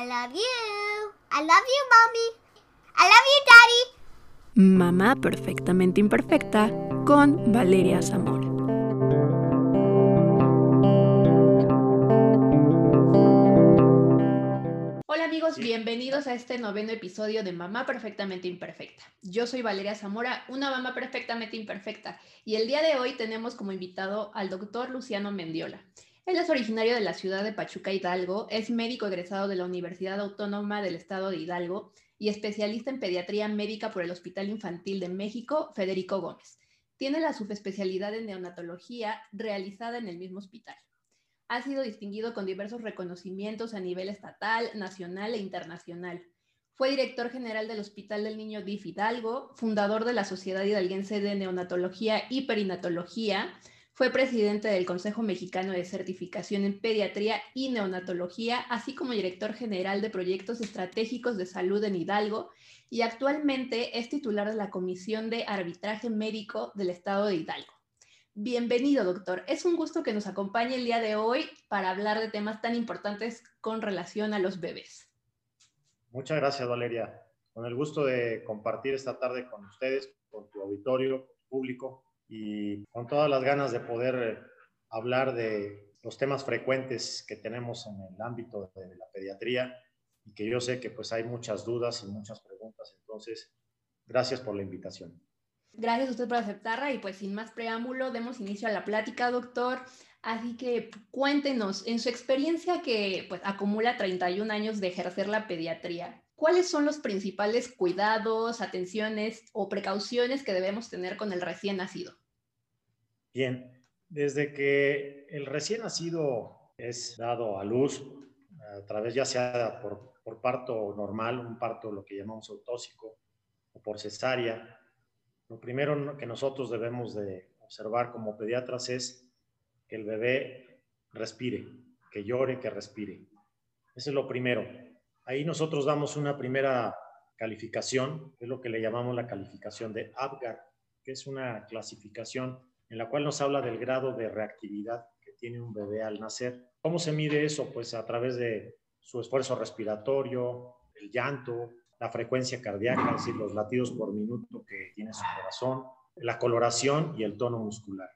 I love you. I love you, mommy. I love you, daddy. Mamá perfectamente imperfecta con Valeria Zamora. Hola amigos, bienvenidos a este noveno episodio de Mamá Perfectamente Imperfecta. Yo soy Valeria Zamora, una mamá perfectamente imperfecta, y el día de hoy tenemos como invitado al doctor Luciano Mendiola. Él es originario de la ciudad de Pachuca, Hidalgo, es médico egresado de la Universidad Autónoma del Estado de Hidalgo y especialista en pediatría médica por el Hospital Infantil de México, Federico Gómez. Tiene la subespecialidad en neonatología realizada en el mismo hospital. Ha sido distinguido con diversos reconocimientos a nivel estatal, nacional e internacional. Fue director general del Hospital del Niño DIF Hidalgo, fundador de la Sociedad Hidalguense de Neonatología y Perinatología, fue presidente del Consejo Mexicano de Certificación en Pediatría y Neonatología, así como director general de proyectos estratégicos de salud en Hidalgo y actualmente es titular de la Comisión de Arbitraje Médico del Estado de Hidalgo. Bienvenido, doctor. Es un gusto que nos acompañe el día de hoy para hablar de temas tan importantes con relación a los bebés. Muchas gracias, Valeria. Con el gusto de compartir esta tarde con ustedes, con tu auditorio, público, y con todas las ganas de poder eh, hablar de los temas frecuentes que tenemos en el ámbito de la pediatría y que yo sé que pues hay muchas dudas y muchas preguntas. Entonces, gracias por la invitación. Gracias a usted por aceptarla y pues sin más preámbulo, demos inicio a la plática, doctor. Así que cuéntenos, en su experiencia que pues acumula 31 años de ejercer la pediatría, ¿cuáles son los principales cuidados, atenciones o precauciones que debemos tener con el recién nacido? Bien, desde que el recién nacido es dado a luz, a través ya sea por, por parto normal, un parto lo que llamamos autóxico, o por cesárea, lo primero que nosotros debemos de observar como pediatras es que el bebé respire, que llore, que respire. Eso es lo primero. Ahí nosotros damos una primera calificación, es lo que le llamamos la calificación de ABGAR, que es una clasificación en la cual nos habla del grado de reactividad que tiene un bebé al nacer. ¿Cómo se mide eso? Pues a través de su esfuerzo respiratorio, el llanto, la frecuencia cardíaca, es decir, los latidos por minuto que tiene su corazón, la coloración y el tono muscular.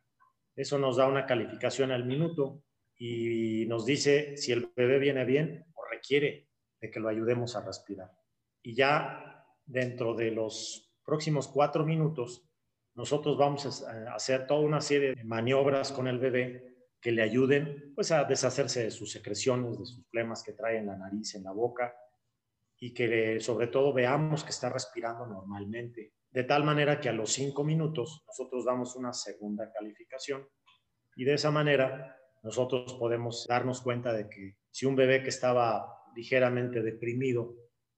Eso nos da una calificación al minuto y nos dice si el bebé viene bien o requiere de que lo ayudemos a respirar. Y ya dentro de los próximos cuatro minutos nosotros vamos a hacer toda una serie de maniobras con el bebé que le ayuden pues a deshacerse de sus secreciones, de sus flemas que trae en la nariz, en la boca y que sobre todo veamos que está respirando normalmente. De tal manera que a los cinco minutos nosotros damos una segunda calificación y de esa manera nosotros podemos darnos cuenta de que si un bebé que estaba ligeramente deprimido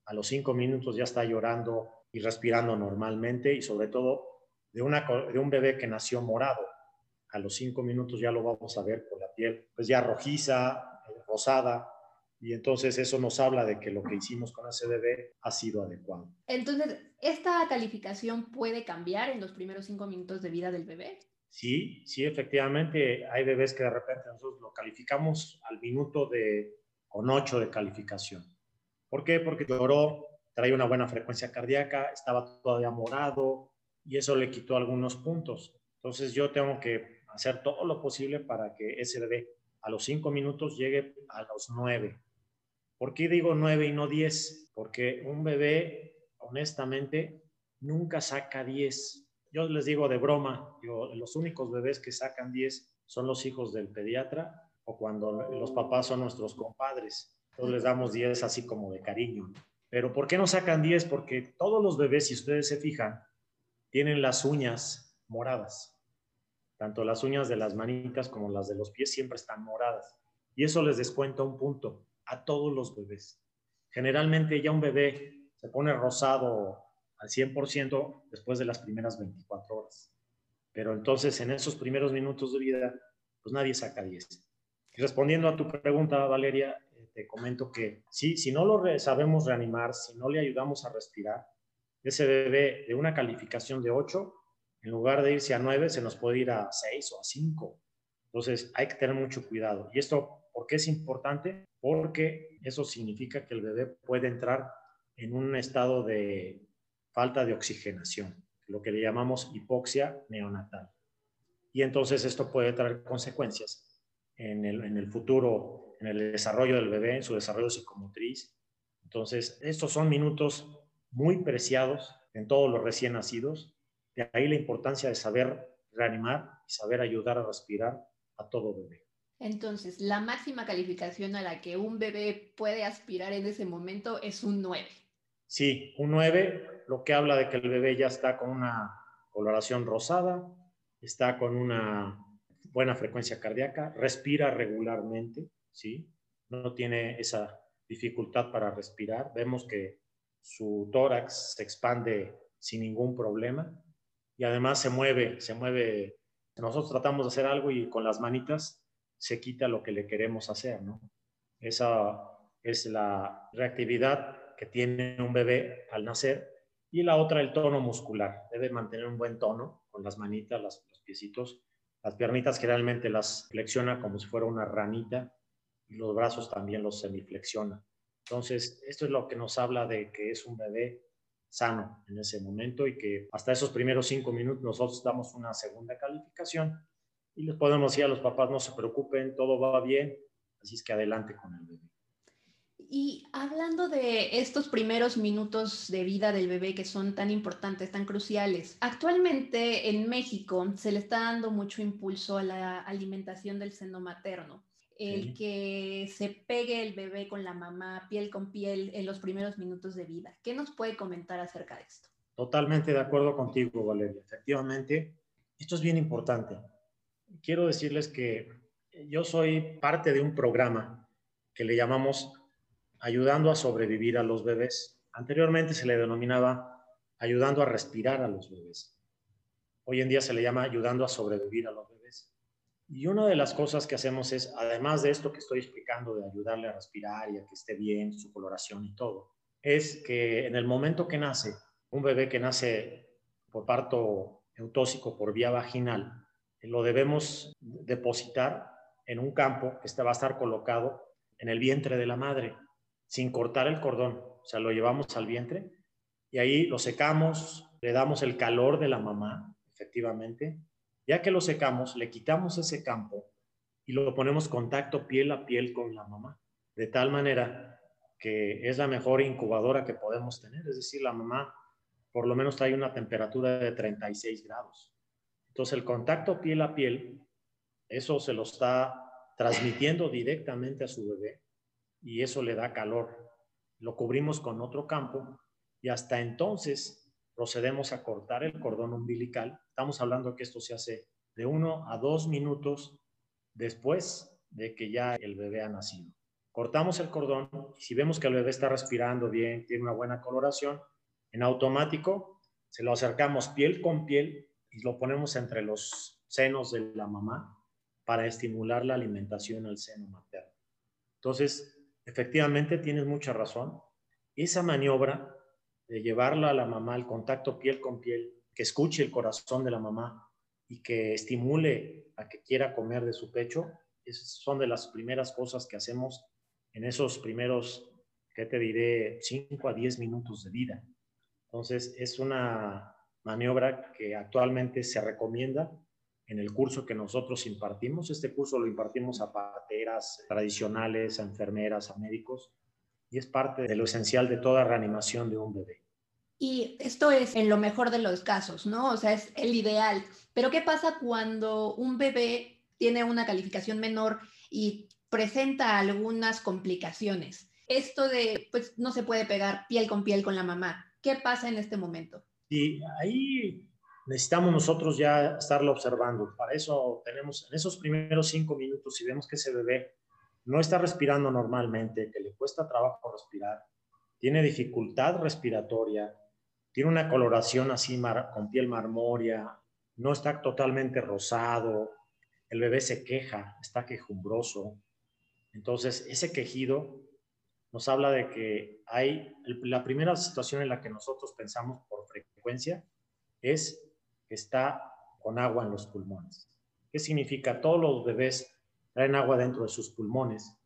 a los cinco minutos ya está llorando y respirando normalmente y sobre todo de, una, de un bebé que nació morado. A los cinco minutos ya lo vamos a ver por la piel, pues ya rojiza, eh, rosada, y entonces eso nos habla de que lo que hicimos con ese bebé ha sido adecuado. Entonces, ¿esta calificación puede cambiar en los primeros cinco minutos de vida del bebé? Sí, sí, efectivamente. Hay bebés que de repente nosotros lo calificamos al minuto de con ocho de calificación. ¿Por qué? Porque lloró, traía una buena frecuencia cardíaca, estaba todavía morado, y eso le quitó algunos puntos. Entonces yo tengo que hacer todo lo posible para que ese bebé a los cinco minutos llegue a los nueve. ¿Por qué digo nueve y no diez? Porque un bebé, honestamente, nunca saca diez. Yo les digo de broma, los únicos bebés que sacan diez son los hijos del pediatra o cuando los papás son nuestros compadres. Entonces les damos diez así como de cariño. Pero ¿por qué no sacan diez? Porque todos los bebés, si ustedes se fijan, tienen las uñas moradas. Tanto las uñas de las manitas como las de los pies siempre están moradas. Y eso les descuenta un punto a todos los bebés. Generalmente ya un bebé se pone rosado al 100% después de las primeras 24 horas. Pero entonces en esos primeros minutos de vida, pues nadie saca 10. Y respondiendo a tu pregunta, Valeria, eh, te comento que sí, si no lo sabemos reanimar, si no le ayudamos a respirar, ese bebé de una calificación de 8, en lugar de irse a 9, se nos puede ir a 6 o a 5. Entonces hay que tener mucho cuidado. ¿Y esto ¿Por qué es importante? Porque eso significa que el bebé puede entrar en un estado de falta de oxigenación, lo que le llamamos hipoxia neonatal. Y entonces esto puede traer consecuencias en el, en el futuro, en el desarrollo del bebé, en su desarrollo psicomotriz. Entonces, estos son minutos muy preciados en todos los recién nacidos. De ahí la importancia de saber reanimar y saber ayudar a respirar a todo bebé. Entonces, la máxima calificación a la que un bebé puede aspirar en ese momento es un 9. Sí, un 9, lo que habla de que el bebé ya está con una coloración rosada, está con una buena frecuencia cardíaca, respira regularmente, ¿sí? No tiene esa dificultad para respirar. Vemos que su tórax se expande sin ningún problema y además se mueve, se mueve. Nosotros tratamos de hacer algo y con las manitas se quita lo que le queremos hacer, ¿no? Esa es la reactividad que tiene un bebé al nacer y la otra el tono muscular. Debe mantener un buen tono con las manitas, los piecitos. Las piernitas generalmente las flexiona como si fuera una ranita y los brazos también los semiflexiona. Entonces, esto es lo que nos habla de que es un bebé sano en ese momento y que hasta esos primeros cinco minutos nosotros damos una segunda calificación y les podemos decir a los papás no se preocupen, todo va bien, así es que adelante con el bebé. Y hablando de estos primeros minutos de vida del bebé que son tan importantes, tan cruciales, actualmente en México se le está dando mucho impulso a la alimentación del seno materno. El que se pegue el bebé con la mamá piel con piel en los primeros minutos de vida. ¿Qué nos puede comentar acerca de esto? Totalmente de acuerdo contigo, Valeria. Efectivamente, esto es bien importante. Quiero decirles que yo soy parte de un programa que le llamamos ayudando a sobrevivir a los bebés. Anteriormente se le denominaba ayudando a respirar a los bebés. Hoy en día se le llama ayudando a sobrevivir a los bebés. Y una de las cosas que hacemos es, además de esto que estoy explicando, de ayudarle a respirar y a que esté bien, su coloración y todo, es que en el momento que nace, un bebé que nace por parto eutóxico por vía vaginal, lo debemos depositar en un campo que va a estar colocado en el vientre de la madre sin cortar el cordón. O sea, lo llevamos al vientre y ahí lo secamos, le damos el calor de la mamá, efectivamente. Ya que lo secamos, le quitamos ese campo y lo ponemos contacto piel a piel con la mamá, de tal manera que es la mejor incubadora que podemos tener. Es decir, la mamá por lo menos trae una temperatura de 36 grados. Entonces, el contacto piel a piel, eso se lo está transmitiendo directamente a su bebé y eso le da calor. Lo cubrimos con otro campo y hasta entonces procedemos a cortar el cordón umbilical. Estamos hablando que esto se hace de uno a dos minutos después de que ya el bebé ha nacido. Cortamos el cordón y si vemos que el bebé está respirando bien, tiene una buena coloración, en automático se lo acercamos piel con piel y lo ponemos entre los senos de la mamá para estimular la alimentación al seno materno. Entonces, efectivamente tienes mucha razón. Esa maniobra de llevarla a la mamá al contacto piel con piel, que escuche el corazón de la mamá y que estimule a que quiera comer de su pecho, son de las primeras cosas que hacemos en esos primeros, ¿qué te diré?, 5 a 10 minutos de vida. Entonces, es una maniobra que actualmente se recomienda en el curso que nosotros impartimos. Este curso lo impartimos a parteras tradicionales, a enfermeras, a médicos, y es parte de lo esencial de toda reanimación de un bebé. Y esto es en lo mejor de los casos, ¿no? O sea, es el ideal. Pero ¿qué pasa cuando un bebé tiene una calificación menor y presenta algunas complicaciones? Esto de, pues, no se puede pegar piel con piel con la mamá. ¿Qué pasa en este momento? Y ahí necesitamos nosotros ya estarlo observando. Para eso tenemos en esos primeros cinco minutos, si vemos que ese bebé no está respirando normalmente, que le cuesta trabajo respirar, tiene dificultad respiratoria, tiene una coloración así con piel marmórea, no está totalmente rosado, el bebé se queja, está quejumbroso. Entonces, ese quejido nos habla de que hay, la primera situación en la que nosotros pensamos por frecuencia es que está con agua en los pulmones. ¿Qué significa? Todos los bebés traen agua dentro de sus pulmones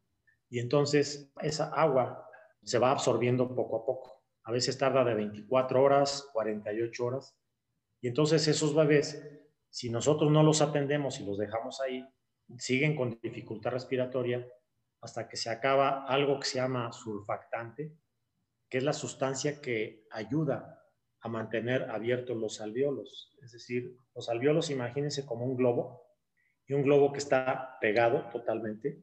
y entonces esa agua se va absorbiendo poco a poco. A veces tarda de 24 horas, 48 horas. Y entonces esos bebés, si nosotros no los atendemos y los dejamos ahí, siguen con dificultad respiratoria hasta que se acaba algo que se llama surfactante, que es la sustancia que ayuda a mantener abiertos los alveolos. Es decir, los alveolos, imagínense como un globo, y un globo que está pegado totalmente,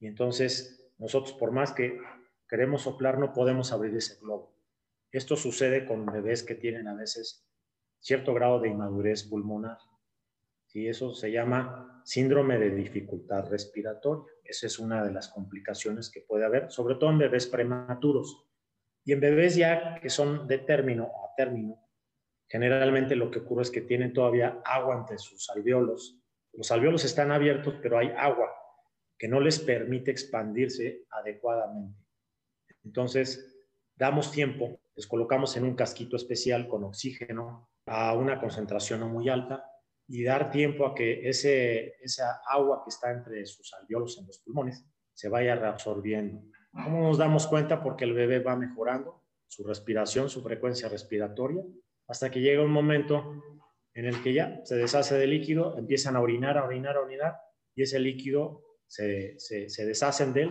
y entonces nosotros por más que queremos soplar no podemos abrir ese globo. Esto sucede con bebés que tienen a veces cierto grado de inmadurez pulmonar. Y eso se llama síndrome de dificultad respiratoria. Esa es una de las complicaciones que puede haber, sobre todo en bebés prematuros. Y en bebés ya que son de término a término, generalmente lo que ocurre es que tienen todavía agua entre sus alveolos. Los alveolos están abiertos, pero hay agua que no les permite expandirse adecuadamente. Entonces, damos tiempo, les colocamos en un casquito especial con oxígeno a una concentración no muy alta y dar tiempo a que ese, esa agua que está entre sus alveolos en los pulmones se vaya reabsorbiendo. ¿Cómo nos damos cuenta? Porque el bebé va mejorando su respiración, su frecuencia respiratoria, hasta que llega un momento en el que ya se deshace de líquido, empiezan a orinar, a orinar, a orinar, y ese líquido se, se, se deshacen de él.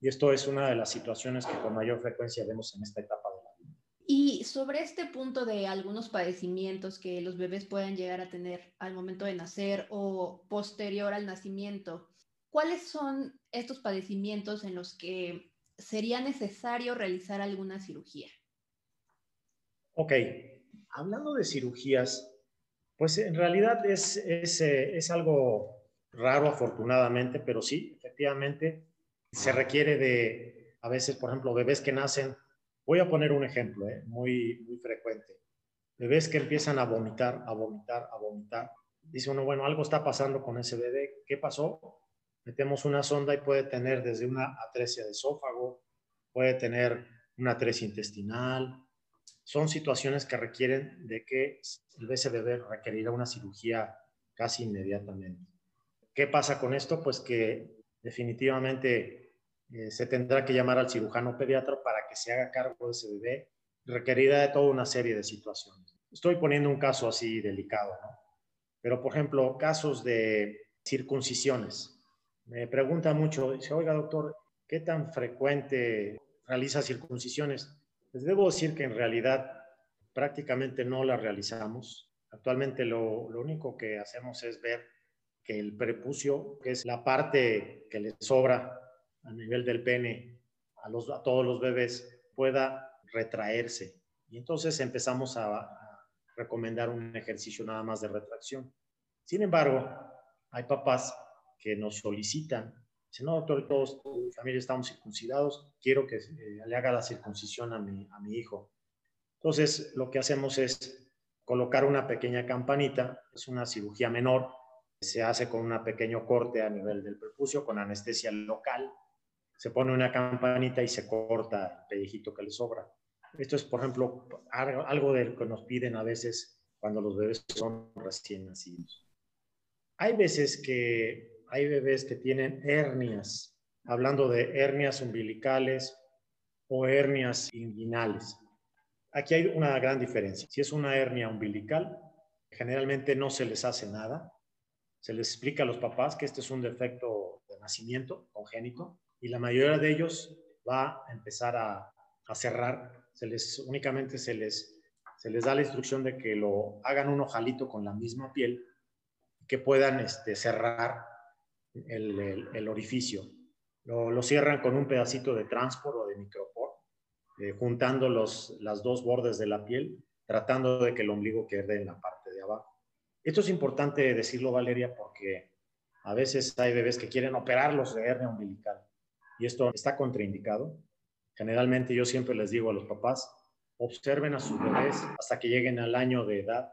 Y esto es una de las situaciones que con mayor frecuencia vemos en esta etapa de la vida. Y sobre este punto de algunos padecimientos que los bebés puedan llegar a tener al momento de nacer o posterior al nacimiento, ¿cuáles son estos padecimientos en los que sería necesario realizar alguna cirugía. Ok, hablando de cirugías, pues en realidad es, es, eh, es algo raro afortunadamente, pero sí, efectivamente, se requiere de, a veces, por ejemplo, bebés que nacen, voy a poner un ejemplo eh, muy, muy frecuente, bebés que empiezan a vomitar, a vomitar, a vomitar. Dice uno, bueno, algo está pasando con ese bebé, ¿qué pasó? metemos una sonda y puede tener desde una atresia de esófago, puede tener una atresia intestinal. Son situaciones que requieren de que el bebé requerirá una cirugía casi inmediatamente. ¿Qué pasa con esto? Pues que definitivamente eh, se tendrá que llamar al cirujano pediatra para que se haga cargo de ese bebé. Requerirá de toda una serie de situaciones. Estoy poniendo un caso así delicado, ¿no? Pero, por ejemplo, casos de circuncisiones me pregunta mucho, dice, oiga doctor, ¿qué tan frecuente realiza circuncisiones? Les debo decir que en realidad prácticamente no las realizamos. Actualmente lo, único que hacemos es ver que el prepucio, que es la parte que le sobra a nivel del pene a todos los bebés, pueda retraerse. Y entonces empezamos a, a recomendar un ejercicio nada más de retracción. Sin embargo, hay papás que nos solicitan. Dice, no, doctor, todos, mi familia estamos circuncidados, quiero que eh, le haga la circuncisión a mi, a mi hijo. Entonces, lo que hacemos es colocar una pequeña campanita, es una cirugía menor, se hace con un pequeño corte a nivel del prepucio, con anestesia local, se pone una campanita y se corta el pellejito que le sobra. Esto es, por ejemplo, algo de que nos piden a veces cuando los bebés son recién nacidos. Hay veces que hay bebés que tienen hernias, hablando de hernias umbilicales o hernias inguinales. Aquí hay una gran diferencia. Si es una hernia umbilical, generalmente no se les hace nada. Se les explica a los papás que este es un defecto de nacimiento congénito y la mayoría de ellos va a empezar a, cerrar. Se les, únicamente se les, se les da la instrucción de que lo hagan un ojalito con la misma piel, que puedan este, cerrar el, orificio. Lo, cierran con un pedacito de transport o de micropor, eh, juntando los, las dos bordes de la piel, tratando de que el ombligo quede en la parte de abajo. Esto es importante decirlo, Valeria, porque a veces hay bebés que quieren operarlos de hernia umbilical y esto está contraindicado. Generalmente yo siempre les digo a los papás, observen a sus bebés hasta que lleguen al año de edad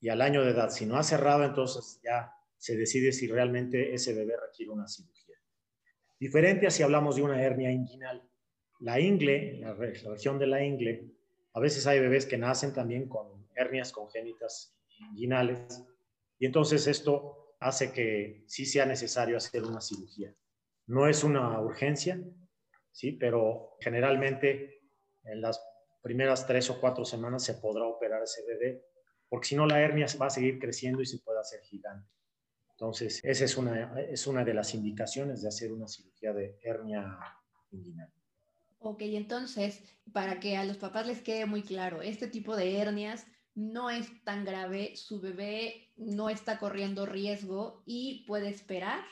y al año de edad, si no ha cerrado, entonces ya se decide si realmente ese bebé requiere una cirugía. Diferente a si hablamos de una hernia inguinal. La ingle, la, región de la ingle, a veces hay bebés que nacen también con hernias congénitas inguinales y entonces esto hace que sí sea necesario hacer una cirugía. No es una urgencia, sí, pero generalmente en las primeras tres o cuatro semanas se podrá operar ese bebé, porque si no la hernia va a seguir creciendo y se puede hacer gigante. Entonces, esa es una, es una de las indicaciones de hacer una cirugía de hernia inguinal. Ok, entonces, para que a los papás les quede muy claro, este tipo de hernias no es tan grave, su bebé no está corriendo riesgo y puede esperar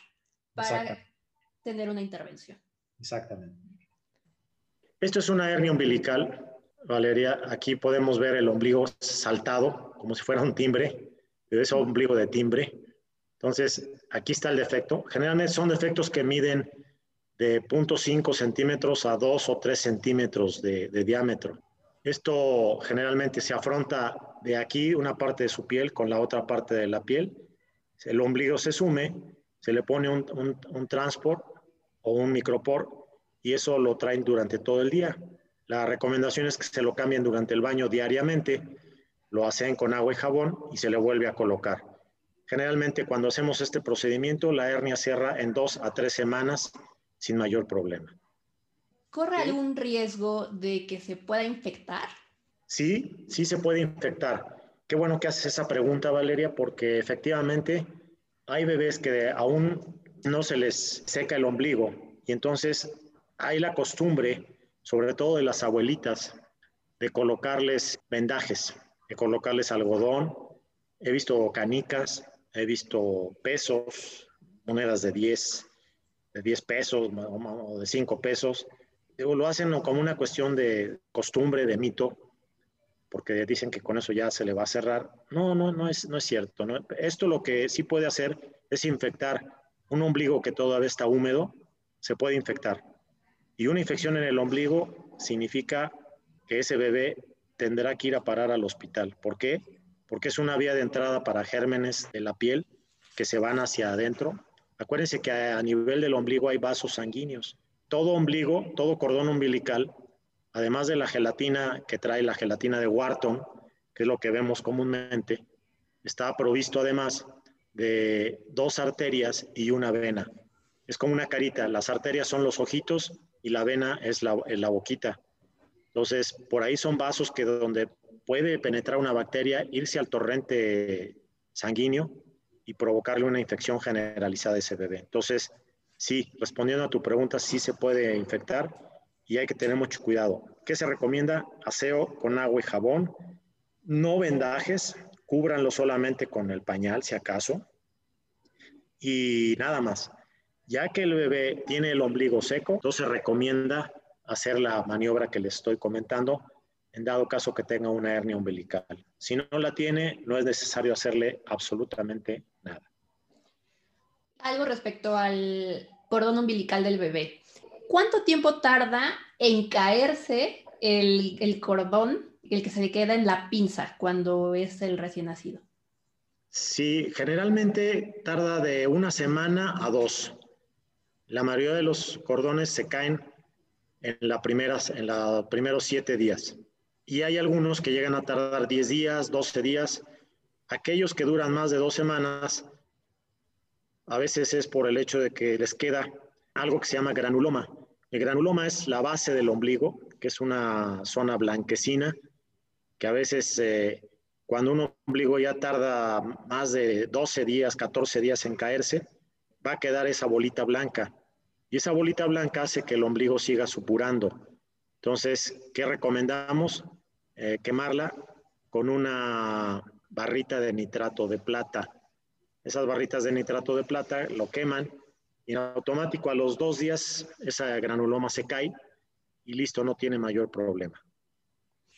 para tener una intervención. Exactamente. Esto es una hernia umbilical, Valeria. Aquí podemos ver el ombligo saltado, como si fuera un timbre, es ombligo de timbre. Entonces, aquí está el defecto. Generalmente son defectos que miden de 0.5 centímetros a 2 o 3 centímetros de, diámetro. Esto generalmente se afronta de aquí una parte de su piel con la otra parte de la piel. El ombligo se sume, se le pone un, un, un transport o un micropor y eso lo traen durante todo el día. La recomendación es que se lo cambien durante el baño diariamente, lo hacen con agua y jabón y se le vuelve a colocar. Generalmente cuando hacemos este procedimiento, la hernia cierra en dos a tres semanas sin mayor problema. ¿Corre algún riesgo de que se pueda infectar? Sí, sí se puede infectar. Qué bueno que haces esa pregunta, Valeria, porque efectivamente hay bebés que aún no se les seca el ombligo y entonces hay la costumbre, sobre todo de las abuelitas, de colocarles vendajes, de colocarles algodón. He visto canicas, he visto pesos, monedas de 10, de 10 pesos o de 5 pesos. Lo hacen como una cuestión de costumbre, de mito, porque dicen que con eso ya se le va a cerrar. No, no, no es, no es cierto. ¿no? Esto lo que sí puede hacer es infectar un ombligo que todavía está húmedo, se puede infectar. Y una infección en el ombligo significa que ese bebé tendrá que ir a parar al hospital. ¿Por qué? Porque es una vía de entrada para gérmenes de la piel que se van hacia adentro. Acuérdense que a nivel del ombligo hay vasos sanguíneos. Todo ombligo, todo cordón umbilical, además de la gelatina que trae la gelatina de Wharton, que es lo que vemos comúnmente, está provisto además de dos arterias y una vena. Es como una carita. Las arterias son los ojitos y la vena es la, la boquita. Entonces, por ahí son vasos que donde puede penetrar una bacteria, irse al torrente sanguíneo y provocarle una infección generalizada a ese bebé. Entonces, sí, respondiendo a tu pregunta, sí se puede infectar y hay que tener mucho cuidado. ¿Qué se recomienda? Aseo con agua y jabón, no vendajes, cúbranlo solamente con el pañal, si acaso, y nada más. Ya que el bebé tiene el ombligo seco, entonces recomienda hacer la maniobra que les estoy comentando, en dado caso que tenga una hernia umbilical. Si no la tiene, no es necesario hacerle absolutamente nada. Algo respecto al cordón umbilical del bebé. ¿Cuánto tiempo tarda en caerse el, el cordón, el que se le queda en la pinza cuando es el recién nacido? Sí, generalmente tarda de una semana a dos. La mayoría de los cordones se caen en, la primeras, en los primeros siete días. Y hay algunos que llegan a tardar 10 días, 12 días. Aquellos que duran más de dos semanas, a veces es por el hecho de que les queda algo que se llama granuloma. El granuloma es la base del ombligo, que es una zona blanquecina, que a veces eh, cuando un ombligo ya tarda más de 12 días, 14 días en caerse, va a quedar esa bolita blanca. Y esa bolita blanca hace que el ombligo siga supurando. Entonces, ¿qué recomendamos? Eh, quemarla con una barrita de nitrato de plata. Esas barritas de nitrato de plata lo queman y en automático a los dos días esa granuloma se cae y listo, no tiene mayor problema.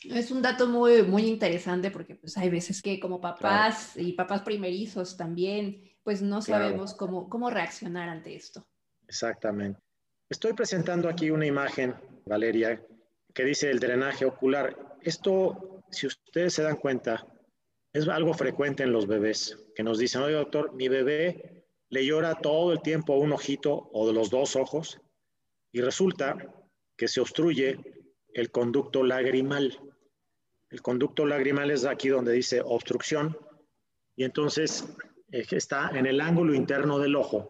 Es un dato muy, muy interesante porque pues hay veces que como papás claro. y papás primerizos también, pues no sabemos claro. cómo, cómo reaccionar ante esto. Exactamente. Estoy presentando aquí una imagen, Valeria, que dice el drenaje ocular. Esto, si ustedes se dan cuenta, es algo frecuente en los bebés, que nos dicen, oye doctor, mi bebé le llora todo el tiempo un ojito o de los dos ojos y resulta que se obstruye el conducto lagrimal. El conducto lagrimal es aquí donde dice obstrucción y entonces eh, está en el ángulo interno del ojo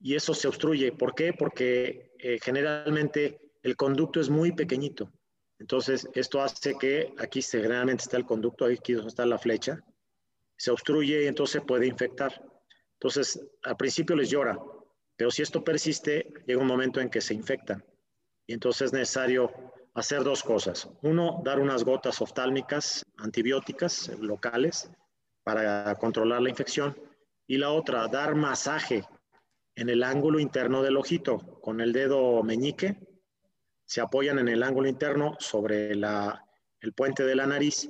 y eso se obstruye. ¿Por qué? Porque eh, generalmente el conducto es muy pequeñito. Entonces, esto hace que aquí se, generalmente está el conducto, aquí está la flecha, se obstruye y entonces puede infectar. Entonces, al principio les llora, pero si esto persiste, llega un momento en que se infectan. Y entonces es necesario hacer dos cosas. Uno, dar unas gotas oftálmicas antibióticas locales para controlar la infección. Y la otra, dar masaje en el ángulo interno del ojito con el dedo meñique. Se apoyan en el ángulo interno sobre el puente de la nariz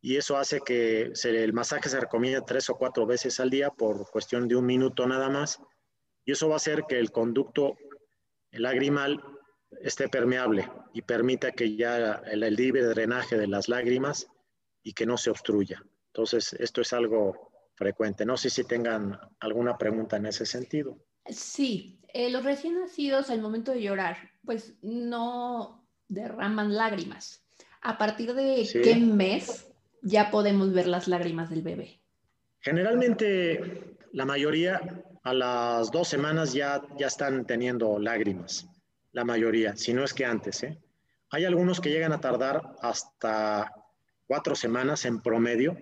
y eso hace que el masaje se recomienda tres o cuatro veces al día por cuestión de un minuto nada más. Y eso va a hacer que el conducto lagrimal esté permeable y permita que ya el, libre drenaje de las lágrimas y que no se obstruya. Entonces, esto es algo frecuente. No sé si tengan alguna pregunta en ese sentido. Sí, eh, los recién nacidos al momento de llorar, pues no derraman lágrimas. ¿A partir de qué mes ya podemos ver las lágrimas del bebé? Generalmente la mayoría a las dos semanas ya, ya están teniendo lágrimas, la mayoría, si no es que antes. ¿eh? Hay algunos que llegan a tardar hasta cuatro semanas en promedio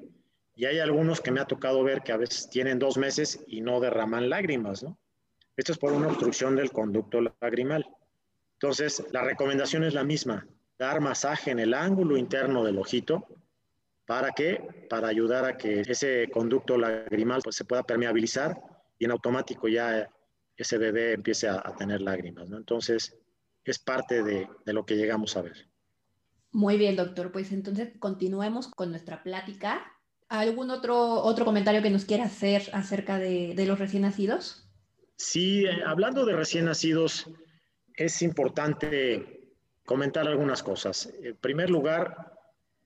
y hay algunos que me ha tocado ver que a veces tienen dos meses y no derraman lágrimas, ¿no? Esto es por una obstrucción del conducto lagrimal. Entonces, la recomendación es la misma, dar masaje en el ángulo interno del ojito ¿Para qué? Para ayudar a que ese conducto lagrimal pues, se pueda permeabilizar y en automático ya ese bebé empiece a, tener lágrimas. ¿no? Entonces, es parte de, de, lo que llegamos a ver. Muy bien, doctor. Pues entonces continuemos con nuestra plática. ¿Algún otro, otro comentario que nos quiera hacer acerca de, de los recién nacidos? Sí, eh, hablando de recién nacidos, es importante comentar algunas cosas. En primer lugar,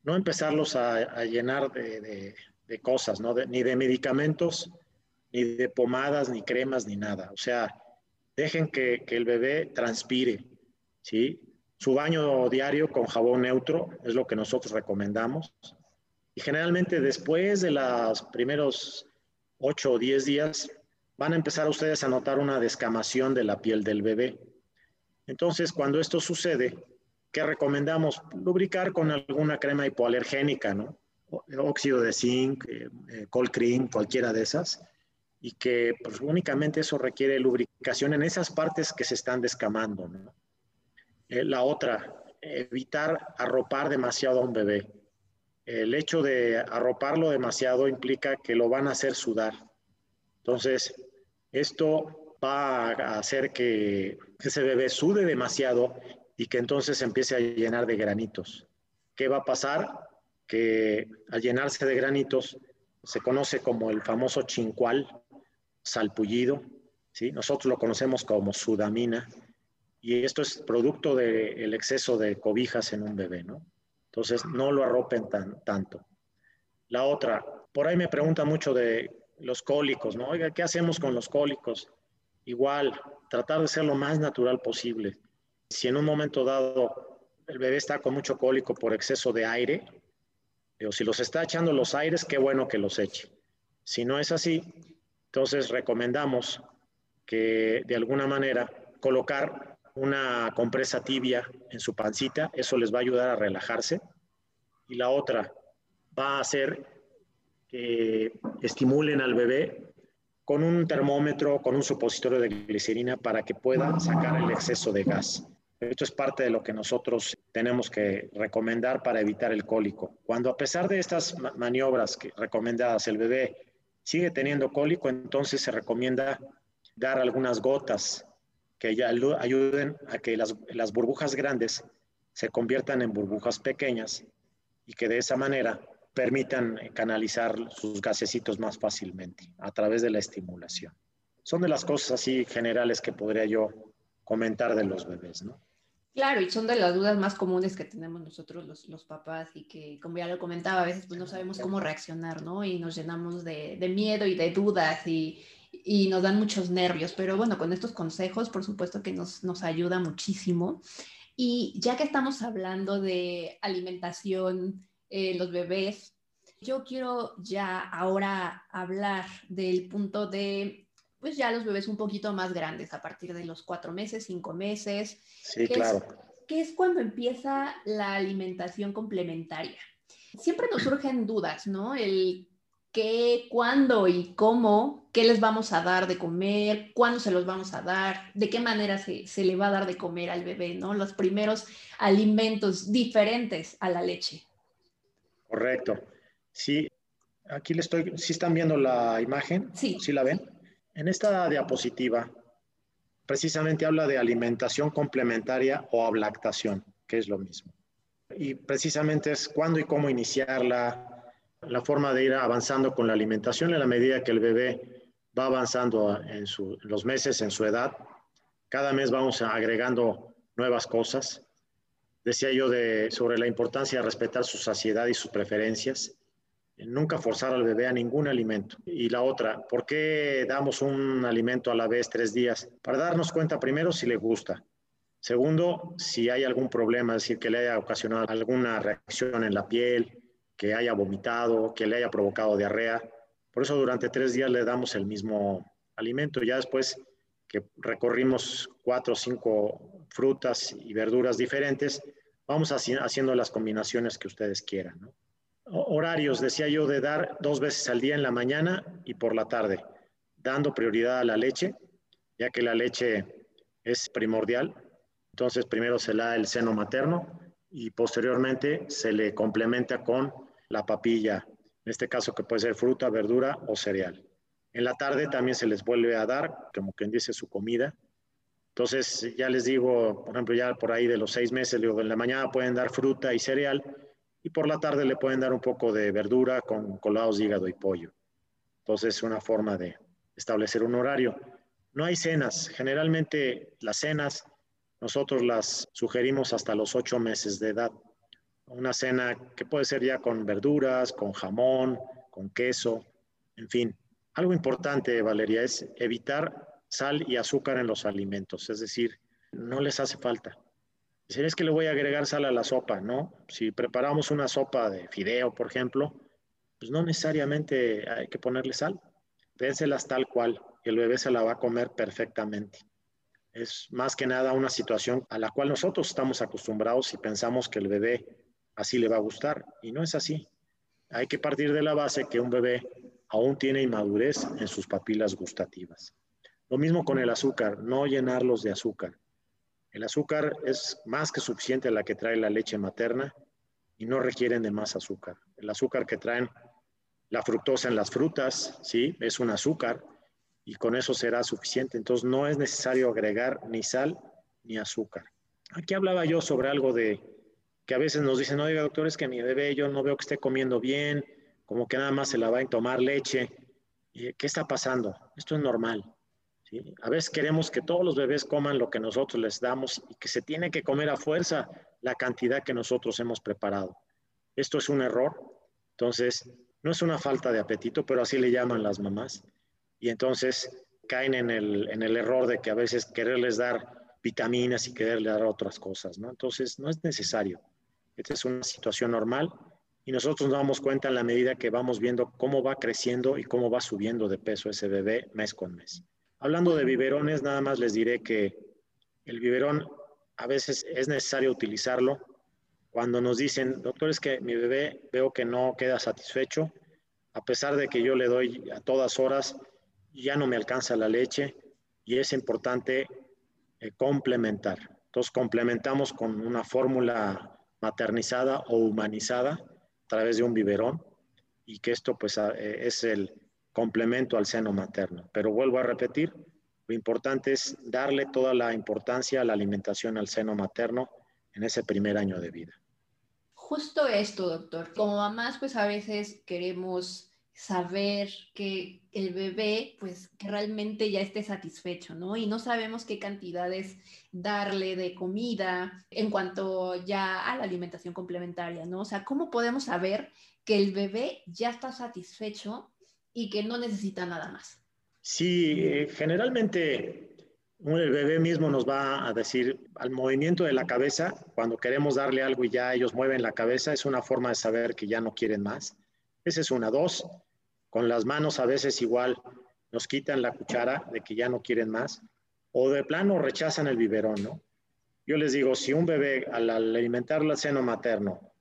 no empezarlos a, llenar de, cosas, ni de medicamentos, ni de pomadas, ni cremas, ni nada. O sea, dejen que, el bebé transpire, ¿sí? Su baño diario con jabón neutro es lo que nosotros recomendamos. Y generalmente después de los primeros 8 o 10 días, van a empezar ustedes a notar una descamación de la piel del bebé. Entonces, cuando esto sucede, ¿Qué recomendamos? Lubricar con alguna crema hipoalergénica, ¿no? Óxido de zinc, eh, eh, colcrin, cualquiera de esas. Y que pues, únicamente eso requiere lubricación en esas partes que se están descamando. Eh, la otra, evitar arropar demasiado a un bebé. El hecho de arroparlo demasiado implica que lo van a hacer sudar. Entonces, esto va a hacer que ese bebé sude demasiado y que entonces empiece a llenar de granitos. ¿Qué va a pasar? Que al llenarse de granitos se conoce como el famoso chincual, salpullido, ¿sí? nosotros lo conocemos como sudamina, y esto es producto del exceso de cobijas en un bebé, ¿no? Entonces, no lo arropen tan, tanto. La otra, por ahí me pregunta mucho de los cólicos, ¿no? Oiga, ¿qué hacemos con los cólicos? Igual, tratar de ser lo más natural posible. Si en un momento dado el bebé está con mucho cólico por exceso de aire, o si los está echando los aires, qué bueno que los eche. Si no es así, entonces recomendamos que de alguna manera colocar una compresa tibia en su pancita, eso les va a ayudar a relajarse. Y la otra va a hacer estimulen al bebé con un termómetro, con un supositorio de glicerina para que pueda sacar el exceso de gas. Esto es parte de lo que nosotros tenemos que recomendar para evitar el cólico. Cuando a pesar de estas maniobras recomendadas el bebé sigue teniendo cólico, entonces se recomienda dar algunas gotas que ya ayuden a que las burbujas grandes se conviertan en burbujas pequeñas y que de esa manera permitan canalizar sus gasecitos más fácilmente a través de la estimulación. Son de las cosas así generales que podría yo comentar de los bebés, ¿no? Claro, y son de las dudas más comunes que tenemos nosotros los, los papás y que, como ya lo comentaba, a veces pues no sabemos cómo reaccionar, ¿no? Y nos llenamos de, de miedo y de dudas y, y, nos dan muchos nervios, pero bueno, con estos consejos, por supuesto que nos, nos ayuda muchísimo. Y ya que estamos hablando de alimentación, eh, los bebés, Yo quiero ya ahora hablar del punto de, pues ya los bebés un poquito más grandes, a partir de los cuatro meses, cinco meses. Sí, claro. ¿Qué es cuando empieza la alimentación complementaria? Siempre nos surgen dudas, ¿no? El qué, cuándo y cómo, qué les vamos a dar de comer, cuándo se los vamos a dar, de qué manera se, se, le va a dar de comer al bebé, ¿no? Los primeros alimentos diferentes a la leche. Correcto. Sí, aquí le estoy, ¿sí están viendo la imagen? Sí. ¿Sí la ven? En esta diapositiva precisamente habla de alimentación complementaria o ablactación, que es lo mismo. Y precisamente es cuándo y cómo iniciarla, la forma de ir avanzando con la alimentación en la medida que el bebé va avanzando en, su, en los meses, en su edad. Cada mes vamos agregando nuevas cosas. Decía yo de, sobre la importancia de respetar su saciedad y sus preferencias. Nunca forzar al bebé a ningún alimento. Y la otra, ¿por qué damos un alimento a la vez tres días? Para darnos cuenta primero si le gusta. Segundo, si hay algún problema, es decir, que le haya ocasionado alguna reacción en la piel, que haya vomitado, que le haya provocado diarrea. Por eso durante tres días le damos el mismo alimento. Ya después recorrimos cuatro o cinco frutas y verduras diferentes, vamos haciendo las combinaciones que ustedes quieran. ¿no? Horarios, decía yo, de dar dos veces al día en la mañana y por la tarde, dando prioridad a la leche, ya que la leche es primordial. Entonces, primero se da el seno materno y posteriormente se le complementa con la papilla, en este caso que puede ser fruta, verdura o cereal. En la tarde también se les vuelve a dar, como quien dice, su comida. Entonces, ya les digo, por ejemplo, ya por ahí de los seis meses, digo, en la mañana pueden dar fruta y cereal y por la tarde le pueden dar un poco de verdura con colados de hígado y pollo. Entonces es una forma de establecer un horario. No hay cenas. Generalmente las cenas nosotros las sugerimos hasta los ocho meses de edad. Una cena que puede ser ya con verduras, con jamón, con queso, en fin. Algo importante, Valeria, es evitar sal y azúcar en los alimentos. Es decir, no les hace falta. Dicen, es que le voy a agregar sal a la sopa, ¿no? Si preparamos una sopa de fideo, por ejemplo, pues no necesariamente hay que ponerle sal. Dénselas tal cual el bebé se la va a comer perfectamente. Es más que nada una situación a la cual nosotros estamos acostumbrados y pensamos que el bebé así le va a gustar y no es así. Hay que partir de la base que un bebé aún tiene inmadurez en sus papilas gustativas. Lo mismo con el azúcar, no llenarlos de azúcar. El azúcar es más que suficiente la que trae la leche materna y no requieren de más azúcar. El azúcar que traen la fructosa en las frutas, sí, es un azúcar y con eso será suficiente. Entonces no es necesario agregar ni sal ni azúcar. Aquí hablaba yo sobre algo de que a veces nos dicen, oiga doctor, es que mi bebé yo no veo que esté comiendo bien, como que nada más se la va a tomar leche. ¿Qué está pasando? Esto es normal. A veces queremos que todos los bebés coman lo que nosotros les damos y que se tiene que comer a fuerza la cantidad que nosotros hemos preparado. Esto es un error. Entonces, no es una falta de apetito, pero así le llaman las mamás. Y entonces caen en el, en el error de que a veces quererles dar vitaminas y quererles dar otras cosas, ¿no? Entonces, no es necesario. Esta es una situación normal y nosotros nos damos cuenta en la medida que vamos viendo cómo va creciendo y cómo va subiendo de peso ese bebé mes con mes. Hablando de biberones, nada más les diré que el biberón a veces es necesario utilizarlo cuando nos dicen, doctor, es que mi bebé veo que no queda satisfecho, a pesar de que yo le doy a todas horas, ya no me alcanza la leche y es importante eh, complementar. Entonces complementamos con una fórmula maternizada o humanizada través de un biberón y que esto pues eh, es el, complemento al seno materno. Pero vuelvo a repetir, lo importante es darle toda la importancia a la alimentación al seno materno en ese primer año de vida. Justo esto, doctor. Como mamás, pues a veces queremos saber que el bebé, pues que realmente ya esté satisfecho, ¿no? Y no sabemos qué cantidades darle de comida en cuanto ya a la alimentación complementaria, ¿no? O sea, ¿cómo podemos saber que el bebé ya está satisfecho y que no necesita nada más. Sí, eh, generalmente el bebé mismo nos va a decir al movimiento de la cabeza, cuando queremos darle algo y ya ellos mueven la cabeza, es una forma de saber que ya no quieren más. Esa es una. Dos, con las manos a veces igual nos quitan la cuchara de que ya no quieren más o de plano rechazan el biberón, ¿no? Yo les digo, si un bebé al alimentarlo al seno materno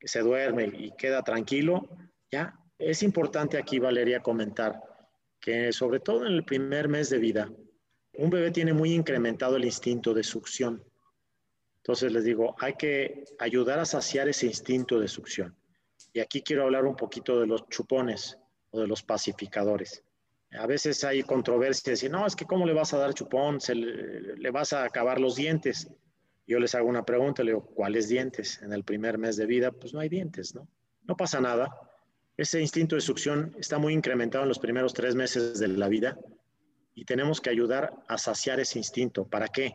se duerme y queda tranquilo, ya es importante aquí, Valeria, comentar que sobre todo en el primer mes de vida, un bebé tiene muy incrementado el instinto de succión. Entonces les digo, hay que ayudar a saciar ese instinto de succión. Y aquí quiero hablar un poquito de los chupones o de los pacificadores. A veces hay controversias y no, es que cómo le vas a dar chupón, se le, vas a acabar los dientes. Yo les hago una pregunta, le digo, ¿cuáles dientes? En el primer mes de vida, pues no hay dientes, ¿no? No pasa nada. Ese instinto de succión está muy incrementado en los primeros tres meses de la vida y tenemos que ayudar a saciar ese instinto. ¿Para qué?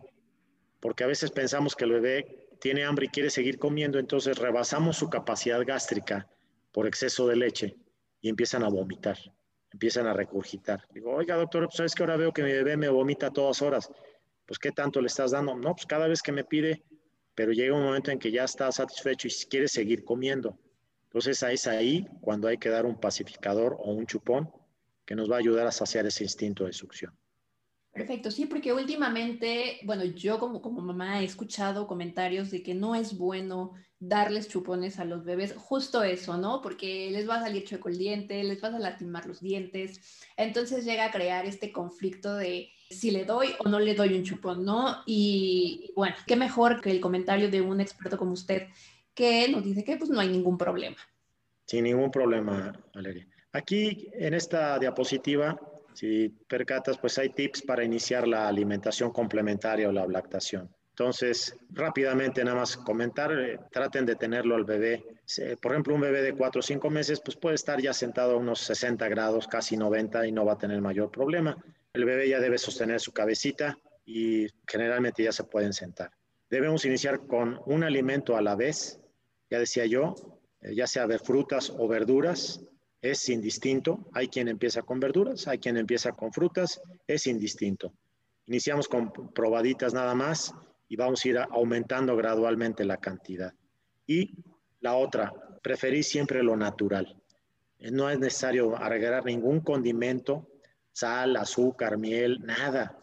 Porque a veces pensamos que el bebé tiene hambre y quiere seguir comiendo, entonces rebasamos su capacidad gástrica por exceso de leche y empiezan a vomitar empiezan a regurgitar. Digo, oiga, doctor, pues sabes que ahora veo que mi bebé me vomita a todas horas. Pues, ¿qué tanto le estás dando? No, pues cada vez que me pide, pero llega un momento en que ya está satisfecho y quiere seguir comiendo. Entonces, es ahí cuando hay que dar un pacificador o un chupón que nos va a ayudar a saciar ese instinto de succión. Perfecto, sí, porque últimamente, bueno, yo como, como mamá he escuchado comentarios de que no es bueno darles chupones a los bebés, justo eso, ¿no? Porque les va a salir chueco el diente, les vas a lastimar los dientes, entonces llega a crear este conflicto de si le doy o no le doy un chupón, ¿no? Y bueno, qué mejor que el comentario de un experto como usted que nos dice que pues no hay ningún problema. Sin ningún problema, Valeria. Aquí en esta diapositiva si percatas, pues hay tips para iniciar la alimentación complementaria o la lactación. Entonces, rápidamente nada más comentar, eh, traten de tenerlo al bebé. por ejemplo, un bebé de 4 o 5 meses, pues puede estar ya sentado a unos 60 grados, casi 90 y no va a tener mayor problema. El bebé ya debe sostener su cabecita y generalmente ya se pueden sentar. Debemos iniciar con un alimento a la vez, ya decía yo, eh, ya sea de frutas o verduras, es indistinto. Hay quien empieza con verduras, hay quien empieza con frutas, es indistinto. Iniciamos con probaditas nada más y vamos a ir aumentando gradualmente la cantidad. Y la otra, preferir siempre lo natural. Eh, no es necesario agregar ningún condimento, sal, azúcar, miel, nada.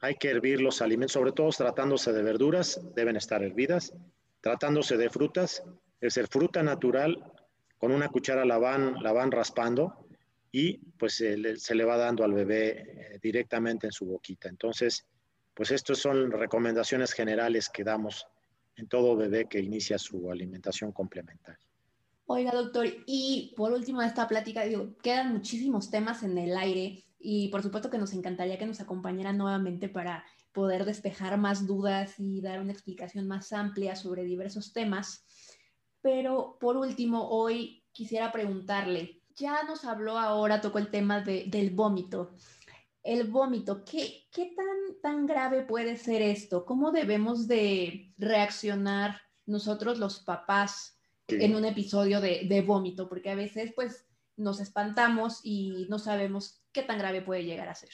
Hay que hervir los alimentos, sobre todo tratándose de verduras, deben estar hervidas. Tratándose de frutas, es ser fruta natural, con una cuchara la van, la van raspando y pues se le, va dando al bebé eh, directamente en su boquita. Entonces, pues estas son recomendaciones generales que damos en todo bebé que inicia su alimentación complementaria. Oiga, doctor, y por último de esta plática, quedan muchísimos temas en el aire y por supuesto que nos encantaría que nos acompañara nuevamente para poder despejar más dudas y dar una explicación más amplia sobre diversos temas. Pero por último, hoy quisiera preguntarle, ya nos habló ahora, tocó el tema del vómito. El vómito, ¿qué, qué tan, tan grave puede ser esto? ¿Cómo debemos de reaccionar nosotros los papás en un episodio de, de vómito? Porque a veces pues nos espantamos y no sabemos qué tan grave puede llegar a ser.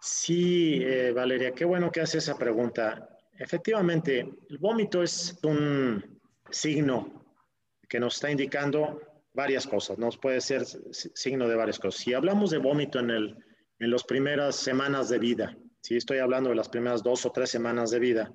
Sí, eh, Valeria, qué bueno que hace esa pregunta. Efectivamente, el vómito es un signo que nos está indicando varias cosas, nos puede ser signo de varias cosas. Si hablamos de vómito en, el, en las primeras semanas de vida, si estoy hablando de las primeras dos o tres semanas de vida,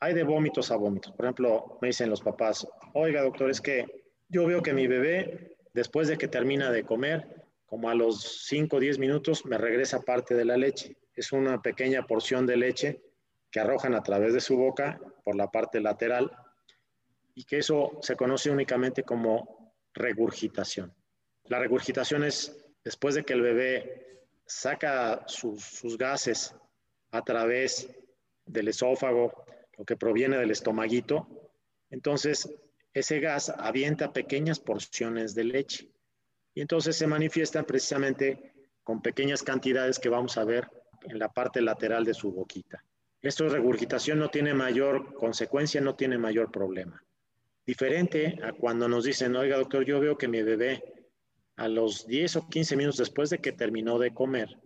hay de vómitos a vómitos. Por ejemplo, me dicen los papás, oiga doctor, es que yo veo que mi bebé, después de que termina de comer, como a los 5 o 10 minutos, me regresa parte de la leche. Es una pequeña porción de leche que arrojan a través de su boca por la parte lateral y que eso se conoce únicamente como regurgitación. La regurgitación es después de que el bebé saca sus, gases a través del esófago, lo que proviene del estomaguito, entonces ese gas avienta pequeñas porciones de leche y entonces se manifiestan precisamente con pequeñas cantidades que vamos a ver en la parte lateral de su boquita. Esto de regurgitación no tiene mayor consecuencia, no tiene mayor problema. Diferente a cuando nos dicen, oiga doctor, yo veo que mi bebé a los 10 o 15 minutos después de que terminó de comer,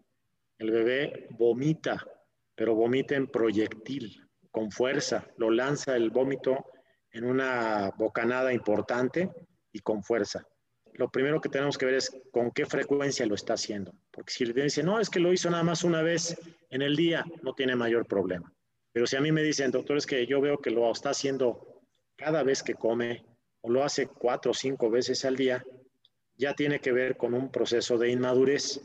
el bebé vomita, pero vomita en proyectil, con fuerza, lo lanza el vómito en una bocanada importante y con fuerza. lo primero que tenemos que ver es con qué frecuencia lo está haciendo. Porque si le dice, no, es que lo hizo nada más una vez en el día, no tiene mayor problema. Pero si a mí me dicen, doctor, es que yo veo que lo está haciendo cada vez que come o lo hace cuatro o cinco veces al día, ya tiene que ver con un proceso de inmadurez.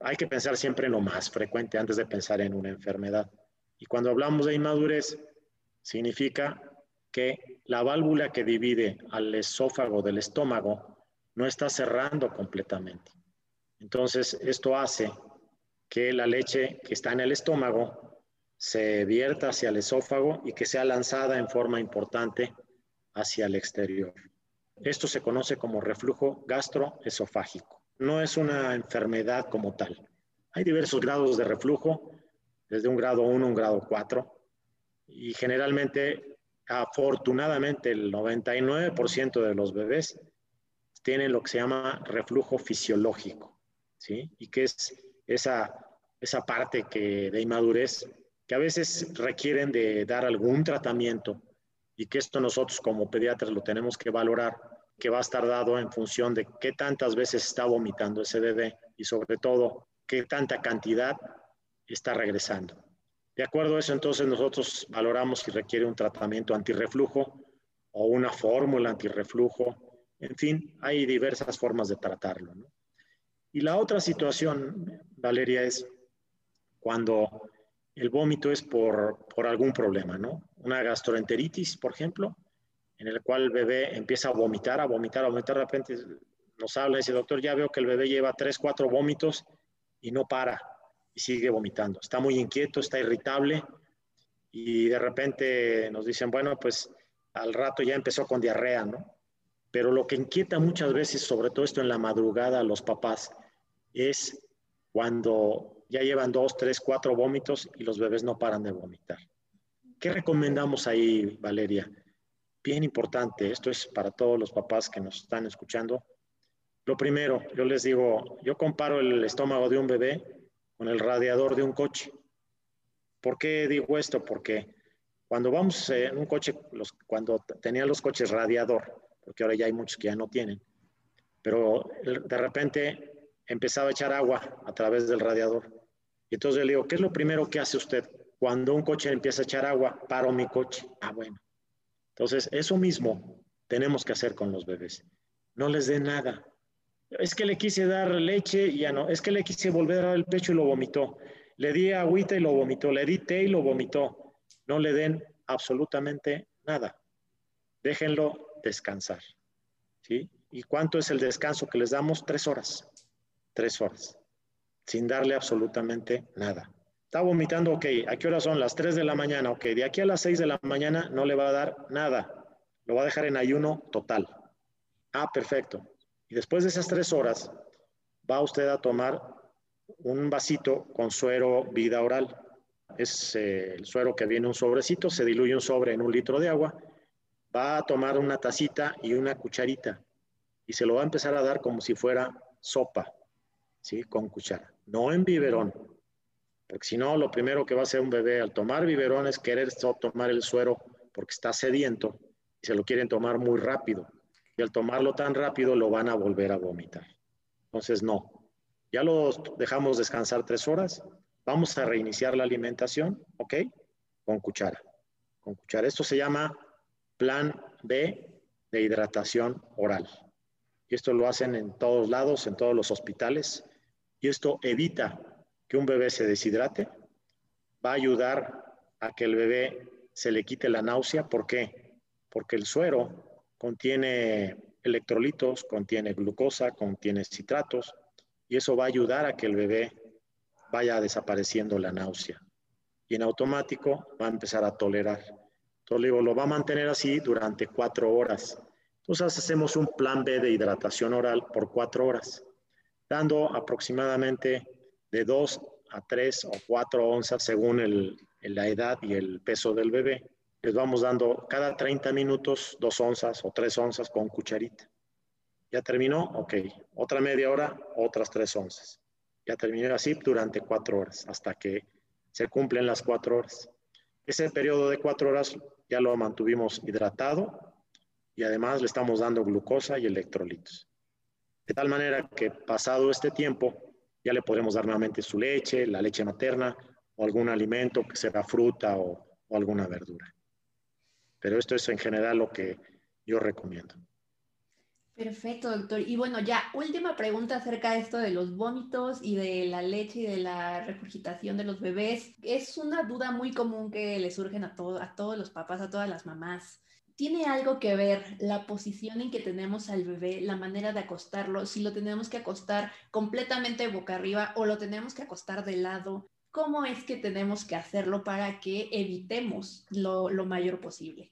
Hay que pensar siempre en lo más frecuente antes de pensar en una enfermedad. Y cuando hablamos de inmadurez, significa que la válvula que divide al esófago del estómago no está cerrando completamente. Entonces, esto hace que la leche que está en el estómago se vierta hacia el esófago y que sea lanzada en forma importante hacia el exterior. Esto se conoce como reflujo gastroesofágico. No es una enfermedad como tal. Hay diversos grados de reflujo, desde un grado 1 a un grado 4, y generalmente, afortunadamente, el 99% de los bebés tienen lo que se llama reflujo fisiológico, ¿sí? Y que es esa, esa parte que, de inmadurez que a veces requieren de dar algún tratamiento y que esto nosotros como pediatras lo tenemos que valorar, que va a estar dado en función de qué tantas veces está vomitando ese bebé y sobre todo qué tanta cantidad está regresando. De acuerdo a eso, entonces nosotros valoramos si requiere un tratamiento antirreflujo o una fórmula antirreflujo en fin, hay diversas formas de tratarlo. Y la otra situación, Valeria, es cuando el vómito es por, por algún problema, ¿no? Una gastroenteritis, por ejemplo, en el cual el bebé empieza a vomitar, a vomitar, a vomitar, de repente nos habla y dice, doctor, ya veo que el bebé lleva tres, cuatro vómitos y no para y sigue vomitando. Está muy inquieto, está irritable y de repente nos dicen, bueno, pues al rato ya empezó con diarrea, ¿no? Pero lo que inquieta muchas veces, sobre todo esto en la madrugada a los papás, es cuando ya llevan dos, tres, cuatro vómitos y los bebés no paran de vomitar. ¿Qué recomendamos ahí, Valeria? Bien importante, esto es para todos los papás que nos están escuchando. Lo primero, yo les digo, yo comparo el estómago de un bebé con el radiador de un coche. ¿Por qué digo esto? Porque cuando vamos en un coche, cuando tenían los coches radiador, porque ahora ya hay muchos que ya no tienen. Pero de repente empezaba a echar agua a través del radiador. Y entonces le digo, ¿qué es lo primero que hace usted? Cuando un coche empieza a echar agua, paro mi coche. Ah, bueno. Entonces, eso mismo tenemos que hacer con los bebés. No les dé nada. Es que le quise dar leche y ya no. Es que le quise volver a dar el pecho y lo vomitó. Le di agüita y lo vomitó. Le di té y lo vomitó. No le den absolutamente nada. Déjenlo descansar. ¿sí? ¿Y cuánto es el descanso que les damos? Tres horas. Tres horas. Sin darle absolutamente nada. Está vomitando, ok. ¿A qué hora son? Las tres de la mañana, ok. De aquí a las seis de la mañana no le va a dar nada. Lo va a dejar en ayuno total. Ah, perfecto. Y después de esas tres horas, va usted a tomar un vasito con suero vida oral. Es eh, el suero que viene un sobrecito, se diluye un sobre en un litro de agua va a tomar una tacita y una cucharita y se lo va a empezar a dar como si fuera sopa, ¿sí? Con cuchara, no en biberón, porque si no, lo primero que va a hacer un bebé al tomar biberón es querer tomar el suero porque está sediento y se lo quieren tomar muy rápido. Y al tomarlo tan rápido lo van a volver a vomitar. Entonces, no. Ya lo dejamos descansar tres horas. Vamos a reiniciar la alimentación, ¿ok? Con cuchara. Con cuchara. Esto se llama plan B de hidratación oral. Y esto lo hacen en todos lados, en todos los hospitales. Y esto evita que un bebé se deshidrate. Va a ayudar a que el bebé se le quite la náusea. ¿Por qué? Porque el suero contiene electrolitos, contiene glucosa, contiene citratos. Y eso va a ayudar a que el bebé vaya desapareciendo la náusea. Y en automático va a empezar a tolerar entonces, lo va a mantener así durante cuatro horas. Entonces, hacemos un plan B de hidratación oral por cuatro horas, dando aproximadamente de dos a tres o cuatro onzas según el, la edad y el peso del bebé. Les vamos dando cada 30 minutos dos onzas o tres onzas con cucharita. ¿Ya terminó? Ok. Otra media hora, otras tres onzas. Ya terminó así durante cuatro horas, hasta que se cumplen las cuatro horas. Ese periodo de cuatro horas ya lo mantuvimos hidratado y además le estamos dando glucosa y electrolitos. De tal manera que pasado este tiempo, ya le podremos dar nuevamente su leche, la leche materna o algún alimento que sea fruta o, o alguna verdura. Pero esto es en general lo que yo recomiendo. Perfecto, doctor. Y bueno, ya última pregunta acerca de esto de los vómitos y de la leche y de la regurgitación de los bebés. Es una duda muy común que le surgen a, a todos los papás, a todas las mamás. ¿Tiene algo que ver la posición en que tenemos al bebé, la manera de acostarlo, si lo tenemos que acostar completamente boca arriba o lo tenemos que acostar de lado? ¿Cómo es que tenemos que hacerlo para que evitemos lo, lo mayor posible?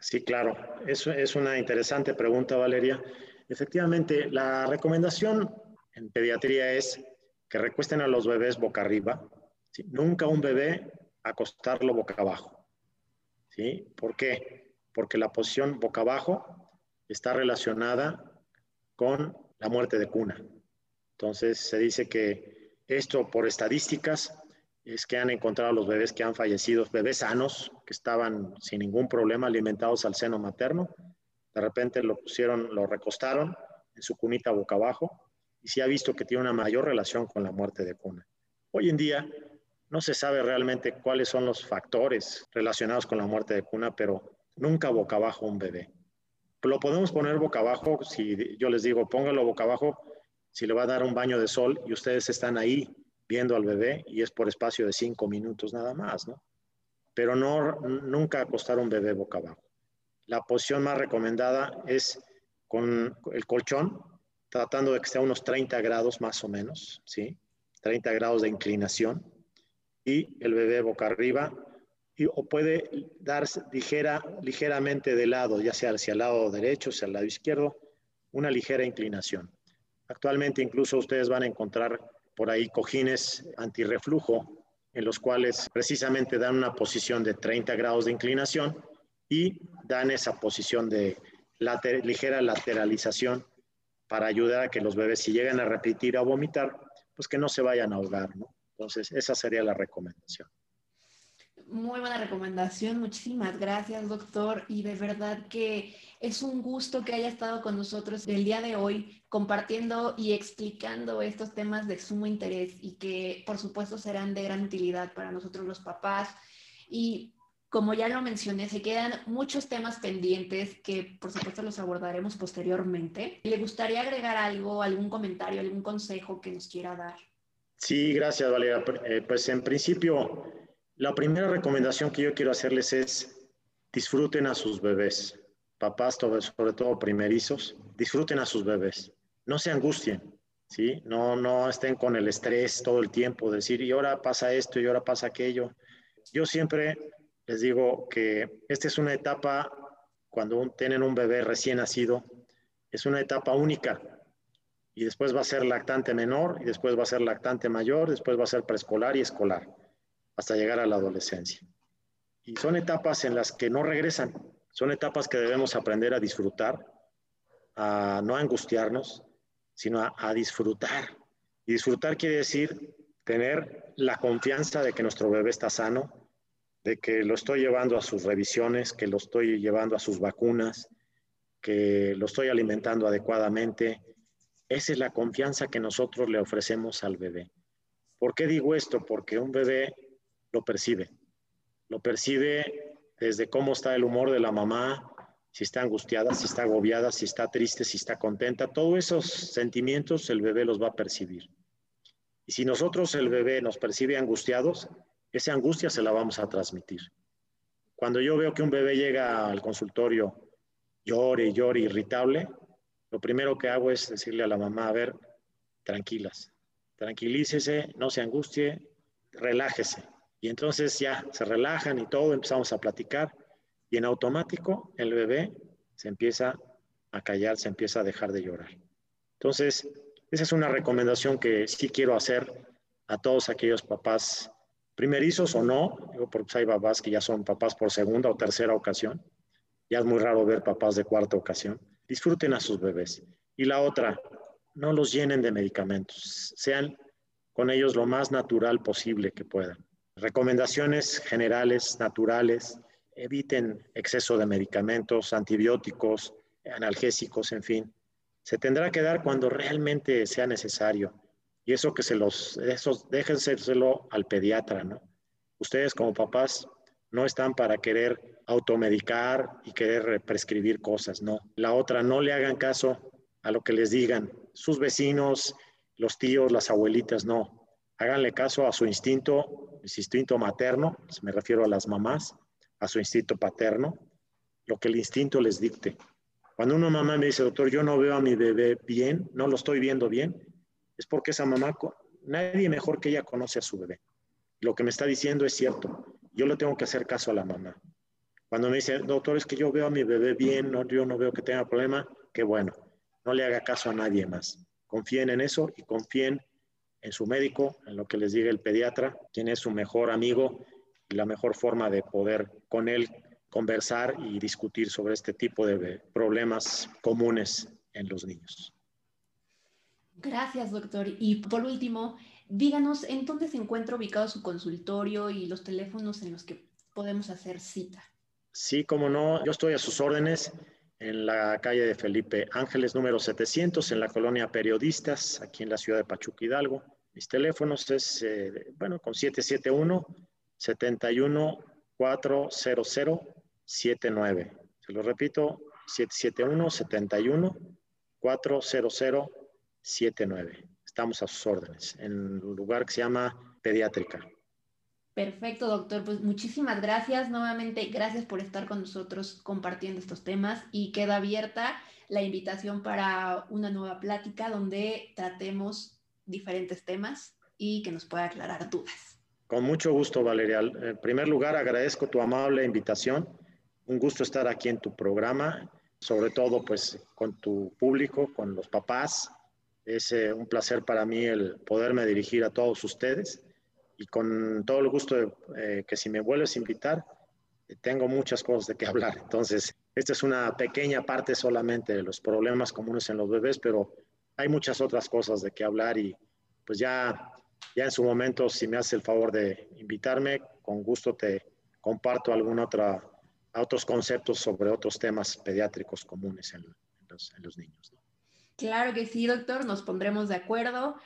Sí, claro. Eso es una interesante pregunta, Valeria. Efectivamente, la recomendación en pediatría es que recuesten a los bebés boca arriba. Nunca un bebé acostarlo boca abajo. ¿Sí? ¿Por qué? Porque la posición boca abajo está relacionada con la muerte de cuna. Entonces se dice que esto por estadísticas es que han encontrado los bebés que han fallecido, bebés sanos, que estaban sin ningún problema alimentados al seno materno. De repente lo pusieron, lo recostaron en su cunita boca abajo y se ha visto que tiene una mayor relación con la muerte de cuna. Hoy en día no se sabe realmente cuáles son los factores relacionados con la muerte de cuna, pero nunca boca abajo un bebé. Lo podemos poner boca abajo, si yo les digo, póngalo boca abajo, si le va a dar un baño de sol y ustedes están ahí viendo al bebé y es por espacio de cinco minutos nada más, ¿no? Pero no, nunca acostar un bebé boca abajo. La posición más recomendada es con el colchón, tratando de que esté a unos 30 grados más o menos, ¿sí? 30 grados de inclinación y el bebé boca arriba o puede darse ligera, ligeramente de lado, ya sea hacia el lado derecho, hacia el lado izquierdo, una ligera inclinación. Actualmente incluso ustedes van a encontrar por ahí cojines antirreflujo, en los cuales precisamente dan una posición de 30 grados de inclinación y dan esa posición de ligera lateralización para ayudar a que los bebés si llegan a repetir o vomitar, pues que no se vayan a ahogar, ¿no? Entonces, esa sería la recomendación. Muy buena recomendación, muchísimas gracias, doctor. Y de verdad que es un gusto que haya estado con nosotros el día de hoy compartiendo y explicando estos temas de sumo interés y que por supuesto serán de gran utilidad para nosotros los papás. Y como ya lo mencioné, se quedan muchos temas pendientes que por supuesto los abordaremos posteriormente. ¿Le gustaría agregar algo, algún comentario, algún consejo que nos quiera dar? Sí, gracias, Valeria. Eh, pues en principio, la primera recomendación que yo quiero hacerles es disfruten a sus bebés papás, sobre todo primerizos, disfruten a sus bebés. No se angustien, ¿sí? No, no estén con el estrés todo el tiempo, decir, y ahora pasa esto y ahora pasa aquello. Yo siempre les digo que esta es una etapa, cuando tienen un bebé recién nacido, es una etapa única. Y después va a ser lactante menor, y después va a ser lactante mayor, después va a ser preescolar y escolar, hasta llegar a la adolescencia. Y son etapas en las que no regresan, son etapas que debemos aprender a disfrutar, a no angustiarnos, sino a, disfrutar. Y disfrutar quiere decir tener la confianza de que nuestro bebé está sano, de que lo estoy llevando a sus revisiones, que lo estoy llevando a sus vacunas, que lo estoy alimentando adecuadamente. Esa es la confianza que nosotros le ofrecemos al bebé. ¿Por qué digo esto? Porque un bebé lo percibe. Lo percibe desde cómo está el humor de la mamá, si está angustiada, si está agobiada, si está triste, si está contenta, todos esos sentimientos el bebé los va a percibir. Y si nosotros el bebé nos percibe angustiados, esa angustia se la vamos a transmitir. Cuando yo veo que un bebé llega al consultorio llore, llore, irritable, lo primero que hago es decirle a la mamá, a ver, tranquilas, tranquilícese, no se angustie, relájese. Y entonces ya se relajan y todo, empezamos a platicar y en automático el bebé se empieza a callar, se empieza a dejar de llorar. Entonces, esa es una recomendación que sí quiero hacer a todos aquellos papás primerizos o no, porque hay papás que ya son papás por segunda o tercera ocasión. Ya es muy raro ver papás de cuarta ocasión. Disfruten a sus bebés. Y la otra, no los llenen de medicamentos. Sean con ellos lo más natural posible que puedan. Recomendaciones generales, naturales, eviten exceso de medicamentos, antibióticos, analgésicos, en fin. Se tendrá que dar cuando realmente sea necesario. Y eso que se los, eso déjenselo al pediatra, ¿no? Ustedes como papás no están para querer automedicar y querer prescribir cosas, no. La otra, no le hagan caso a lo que les digan sus vecinos, los tíos, las abuelitas, no. Háganle caso a su instinto, su instinto materno, me refiero a las mamás, a su instinto paterno, lo que el instinto les dicte. Cuando una mamá me dice, doctor, yo no veo a mi bebé bien, no lo estoy viendo bien, es porque esa mamá, nadie mejor que ella conoce a su bebé. Lo que me está diciendo es cierto. Yo le tengo que hacer caso a la mamá. Cuando me dice, doctor, es que yo veo a mi bebé bien, no, yo no veo que tenga problema, qué bueno. No le haga caso a nadie más. Confíen en eso y confíen en su médico, en lo que les diga el pediatra, quien es su mejor amigo y la mejor forma de poder con él conversar y discutir sobre este tipo de problemas comunes en los niños. Gracias, doctor. Y por último, díganos en dónde se encuentra ubicado su consultorio y los teléfonos en los que podemos hacer cita. Sí, como no, yo estoy a sus órdenes en la calle de Felipe Ángeles número 700 en la colonia Periodistas, aquí en la ciudad de Pachuca Hidalgo. Mis teléfonos es, eh, bueno, con 771 71 400 79. Se lo repito, 771 71 400 79. Estamos a sus órdenes en un lugar que se llama Pediátrica. Perfecto, doctor. Pues muchísimas gracias. Nuevamente, gracias por estar con nosotros compartiendo estos temas y queda abierta la invitación para una nueva plática donde tratemos diferentes temas y que nos pueda aclarar dudas. Con mucho gusto, Valeria. En primer lugar, agradezco tu amable invitación. Un gusto estar aquí en tu programa, sobre todo pues con tu público, con los papás, es eh, un placer para mí el poderme dirigir a todos ustedes y con todo el gusto eh, que si me vuelves a invitar, tengo muchas cosas de qué hablar. Entonces, esta es una pequeña parte solamente de los problemas comunes en los bebés, pero hay muchas otras cosas de qué hablar y pues ya, ya en su momento, si me hace el favor de invitarme, con gusto te comparto algún otra, otros conceptos sobre otros temas pediátricos comunes en los, niños. Claro que sí, doctor, nos pondremos de acuerdo.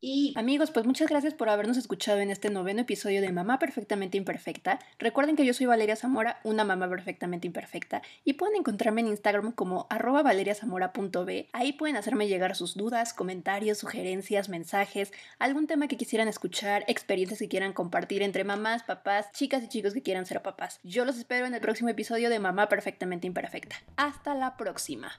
Y amigos, pues muchas gracias por habernos escuchado en este noveno episodio de Mamá Perfectamente Imperfecta. Recuerden que yo soy Valeria Zamora, una mamá perfectamente imperfecta, y pueden encontrarme en Instagram como arroba valeriazamora.b. Ahí pueden hacerme llegar sus dudas, comentarios, sugerencias, mensajes, algún tema que quisieran escuchar, experiencias que quieran compartir entre mamás, papás, chicas y chicos que quieran ser papás. Yo los espero en el próximo episodio de Mamá Perfectamente Imperfecta. Hasta la próxima.